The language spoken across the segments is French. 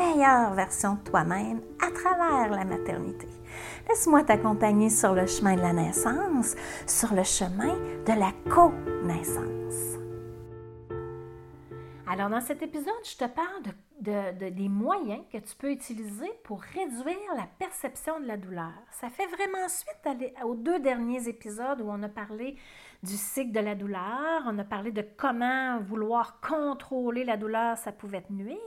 meilleure version de toi-même à travers la maternité. Laisse-moi t'accompagner sur le chemin de la naissance, sur le chemin de la co-naissance. Alors, dans cet épisode, je te parle de, des moyens que tu peux utiliser pour réduire la perception de la douleur. Ça fait vraiment suite aux deux derniers épisodes où on a parlé du cycle de la douleur, on a parlé de comment vouloir contrôler la douleur, ça pouvait te nuire.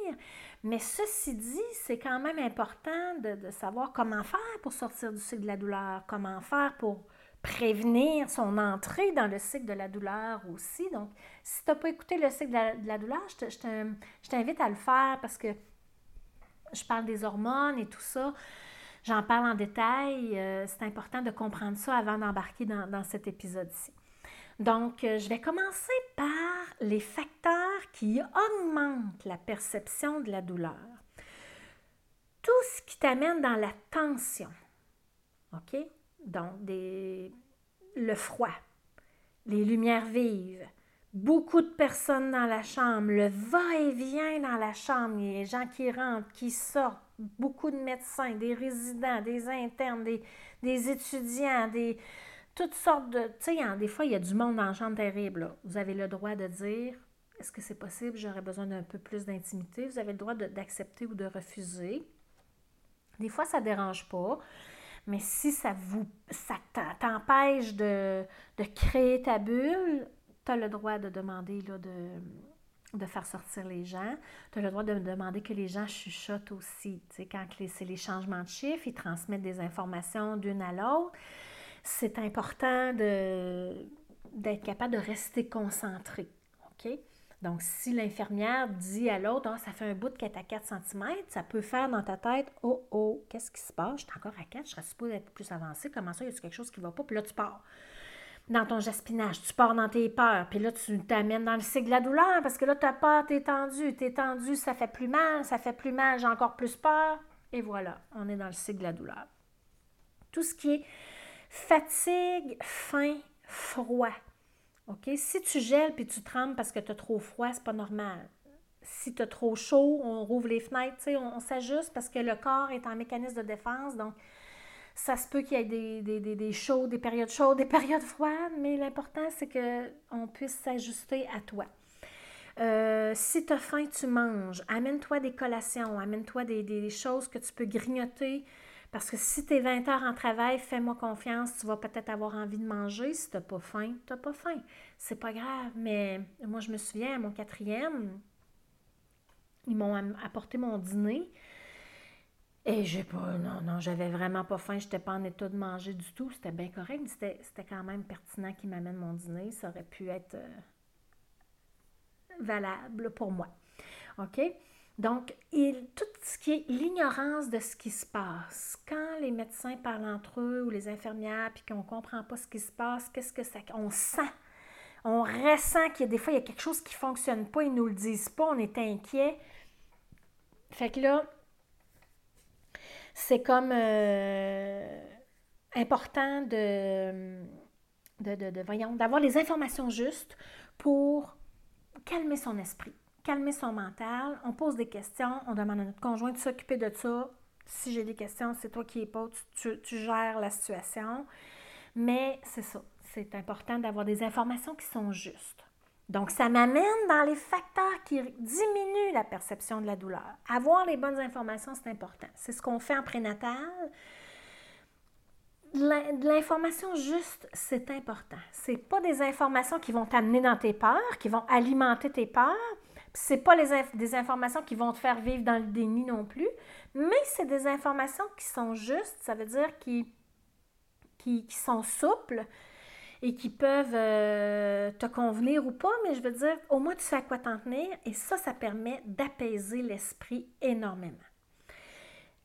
Mais ceci dit, c'est quand même important de, savoir comment faire pour sortir du cycle de la douleur, comment faire pour prévenir son entrée dans le cycle de la douleur aussi. Donc, si tu n'as pas écouté le cycle de la, douleur, je t'invite à le faire parce que je parle des hormones et tout ça. J'en parle en détail. Euh, c'est important de comprendre ça avant d'embarquer dans, dans cet épisode-ci. Donc, euh, je vais commencer par les facteurs qui augmentent la perception de la douleur. Tout ce qui t'amène dans la tension. OK? Donc, le froid, les lumières vives, beaucoup de personnes dans la chambre, le va-et-vient dans la chambre, les gens qui rentrent, qui sortent, beaucoup de médecins, des résidents, des internes, des étudiants, des, toutes sortes de. Tu sais, des fois, il y a du monde dans la chambre terrible. Vous avez le droit de dire est-ce que c'est possible, j'aurais besoin d'un peu plus d'intimité? Vous avez le droit d'accepter ou de refuser. Des fois, ça ne dérange pas. Mais si ça vous ça t'empêche de, créer ta bulle, tu as le droit de demander là, de, de faire sortir les gens. Tu as le droit de demander que les gens chuchotent aussi. Quand c'est les changements de chiffres, ils transmettent des informations d'une à l'autre c'est important d'être capable de rester concentré. OK? Donc, si l'infirmière dit à l'autre, ah, ça fait un bout qu'elle est à 4 cm, ça peut faire dans ta tête, oh, oh, qu'est-ce qui se passe? Je suis encore à 4, je serais supposée être plus avancée. Comment ça, y a quelque chose qui ne va pas? Puis là, tu pars dans ton jaspinage, tu pars dans tes peurs, puis là, tu t'amènes dans le cycle de la douleur parce que là, tu as peur, tu es tendu, tu es tendu, ça fait plus mal, ça fait plus mal, j'ai encore plus peur. Et voilà, on est dans le cycle de la douleur. Tout ce qui est Fatigue, faim, froid. OK? Si tu gèles puis tu trembles parce que tu as trop froid, c'est pas normal. Si tu as trop chaud, on rouvre les fenêtres, on, on s'ajuste parce que le corps est en mécanisme de défense. Donc, ça se peut qu'il y ait des, des, des, chauds, des périodes chaudes, des périodes froides, mais l'important, c'est qu'on puisse s'ajuster à toi. Euh, si tu as faim, tu manges. Amène-toi des collations, amène-toi des, des, choses que tu peux grignoter parce que si tu es 20 heures en travail, fais-moi confiance, tu vas peut-être avoir envie de manger. Si tu n'as pas faim, tu n'as pas faim. C'est pas grave, mais moi, je me souviens, à mon quatrième, ils m'ont apporté mon dîner. Et j'ai pas, non, non, j'avais vraiment pas faim, j'étais pas en état de manger du tout, c'était bien correct, c'était quand même pertinent qu'ils m'amènent mon dîner, ça aurait pu être euh, valable pour moi. OK? Donc, il, tout ce qui est l'ignorance de ce qui se passe, quand les médecins parlent entre eux ou les infirmières, puis qu'on ne comprend pas ce qui se passe, qu'est-ce que ça... On sent, on ressent qu'il y a des fois, il y a quelque chose qui ne fonctionne pas, ils ne nous le disent pas, on est inquiet. Fait que là, c'est comme euh, important de, de, de, de d'avoir les informations justes pour calmer son esprit calmer son mental, on pose des questions, on demande à notre conjoint de s'occuper de ça. Si j'ai des questions, c'est toi qui es pas, tu, gères la situation. Mais c'est ça, c'est important d'avoir des informations qui sont justes. Donc, ça m'amène dans les facteurs qui diminuent la perception de la douleur. Avoir les bonnes informations, c'est important. C'est ce qu'on fait en prénatal. L'information juste, c'est important. Ce pas des informations qui vont t'amener dans tes peurs, qui vont alimenter tes peurs, c'est pas les des informations qui vont te faire vivre dans le déni non plus, mais c'est des informations qui sont justes, ça veut dire qui, qui, sont souples et qui peuvent euh, te convenir ou pas, mais je veux dire, au moins tu sais à quoi t'en tenir et ça, ça permet d'apaiser l'esprit énormément.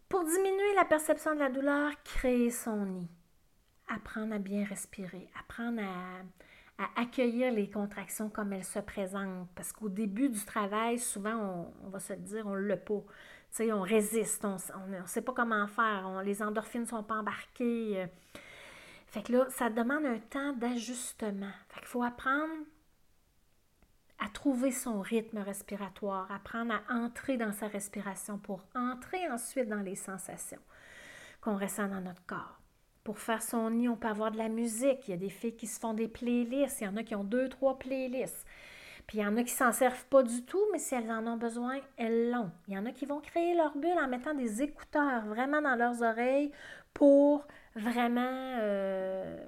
Pour diminuer la perception de la douleur, créer son nid. apprendre à bien respirer, apprendre à, à accueillir les contractions comme elles se présentent. Parce qu'au début du travail, souvent, on, va se dire, on ne l'a pas. Tu sais, on résiste, on ne sait pas comment faire, les endorphines ne sont pas embarquées. Euh. Fait que là, ça demande un temps d'ajustement. Fait qu'il faut apprendre à trouver son rythme respiratoire, apprendre à entrer dans sa respiration pour entrer ensuite dans les sensations qu'on ressent dans notre corps. Pour faire son nid, on peut avoir de la musique. Il y a des filles qui se font des playlists. Il y en a qui ont deux, trois playlists. Puis il y en a qui s'en servent pas du tout, mais si elles en ont besoin, elles l'ont. Il y en a qui vont créer leur bulle en mettant des écouteurs vraiment dans leurs oreilles pour vraiment euh,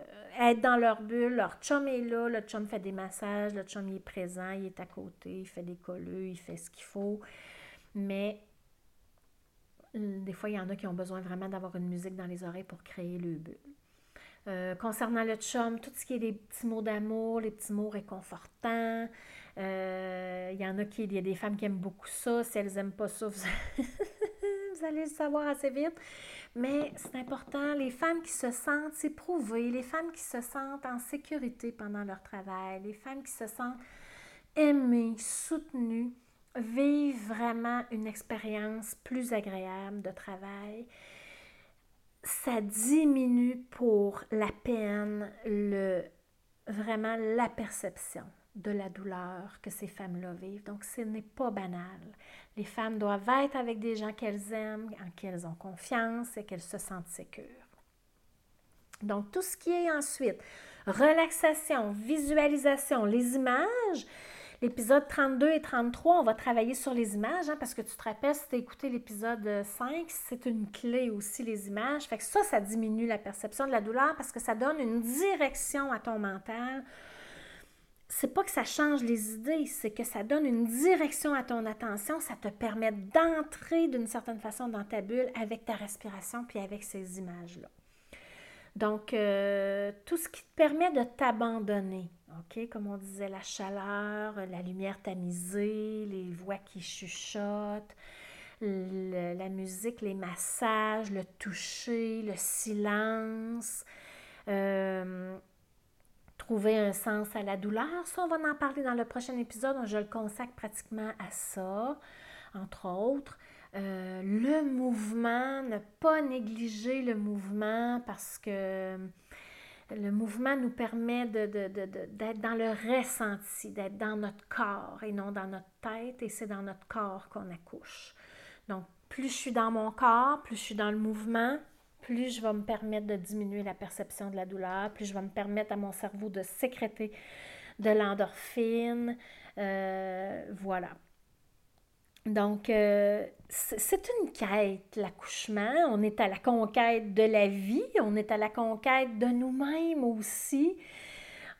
être dans leur bulle. Leur chum est là, le chum fait des massages, le chum est présent, il est à côté, il fait des colleux, il fait ce qu'il faut. Mais des fois, il y en a qui ont besoin vraiment d'avoir une musique dans les oreilles pour créer le bulle. Euh, concernant le chum, tout ce qui est les petits mots d'amour, les petits mots réconfortants. il y en a qui, il y a des femmes qui aiment beaucoup ça. Si elles n'aiment pas ça, vous allez le savoir assez vite. Mais c'est important, les femmes qui se sentent éprouvées, les femmes qui se sentent en sécurité pendant leur travail, les femmes qui se sentent aimées, soutenues, vivent vraiment une expérience plus agréable de travail. Ça diminue pour la peine, le, vraiment la perception de la douleur que ces femmes-là vivent. Donc, ce n'est pas banal. Les femmes doivent être avec des gens qu'elles aiment, en qui elles ont confiance et qu'elles se sentent sécures. Donc, tout ce qui est ensuite relaxation, visualisation, les images, l'épisode 32 et 33, on va travailler sur les images, hein, parce que tu te rappelles, si tu as écouté l'épisode 5, c'est une clé aussi, les images. Fait que ça, ça diminue la perception de la douleur parce que ça donne une direction à ton mental c'est pas que ça change les idées, c'est que ça donne une direction à ton attention, ça te permet d'entrer d'une certaine façon dans ta bulle avec ta respiration puis avec ces images-là. Donc, euh, tout ce qui te permet de t'abandonner, OK? Comme on disait, la chaleur, la lumière tamisée, les voix qui chuchotent, la musique, les massages, le toucher, le silence. Euh, trouver un sens à la douleur. Ça, on va en parler dans le prochain épisode. Je le consacre pratiquement à ça, entre autres. Euh, le mouvement, ne pas négliger le mouvement parce que le mouvement nous permet d'être dans le ressenti, d'être dans notre corps et non dans notre tête, et c'est dans notre corps qu'on accouche. Donc, plus je suis dans mon corps, plus je suis dans le mouvement, plus je vais me permettre de diminuer la perception de la douleur, plus je vais me permettre à mon cerveau de sécréter de l'endorphine. Euh, voilà. Donc, euh, c'est une quête, l'accouchement. On est à la conquête de la vie, on est à la conquête de nous-mêmes aussi.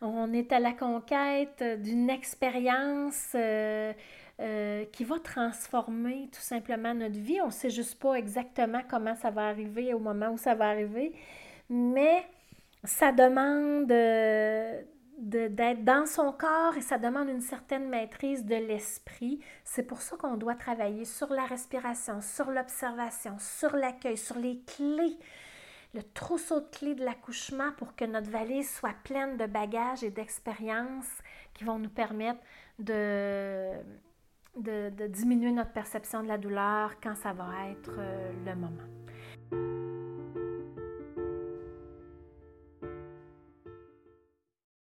On est à la conquête d'une expérience euh, euh, qui va transformer tout simplement notre vie. On ne sait juste pas exactement comment ça va arriver au moment où ça va arriver, mais ça demande d'être dans son corps et ça demande une certaine maîtrise de l'esprit. C'est pour ça qu'on doit travailler sur la respiration, sur l'observation, sur l'accueil, sur les clés le trousseau de clés de l'accouchement pour que notre valise soit pleine de bagages et d'expériences qui vont nous permettre de, de, diminuer notre perception de la douleur quand ça va être euh, le moment.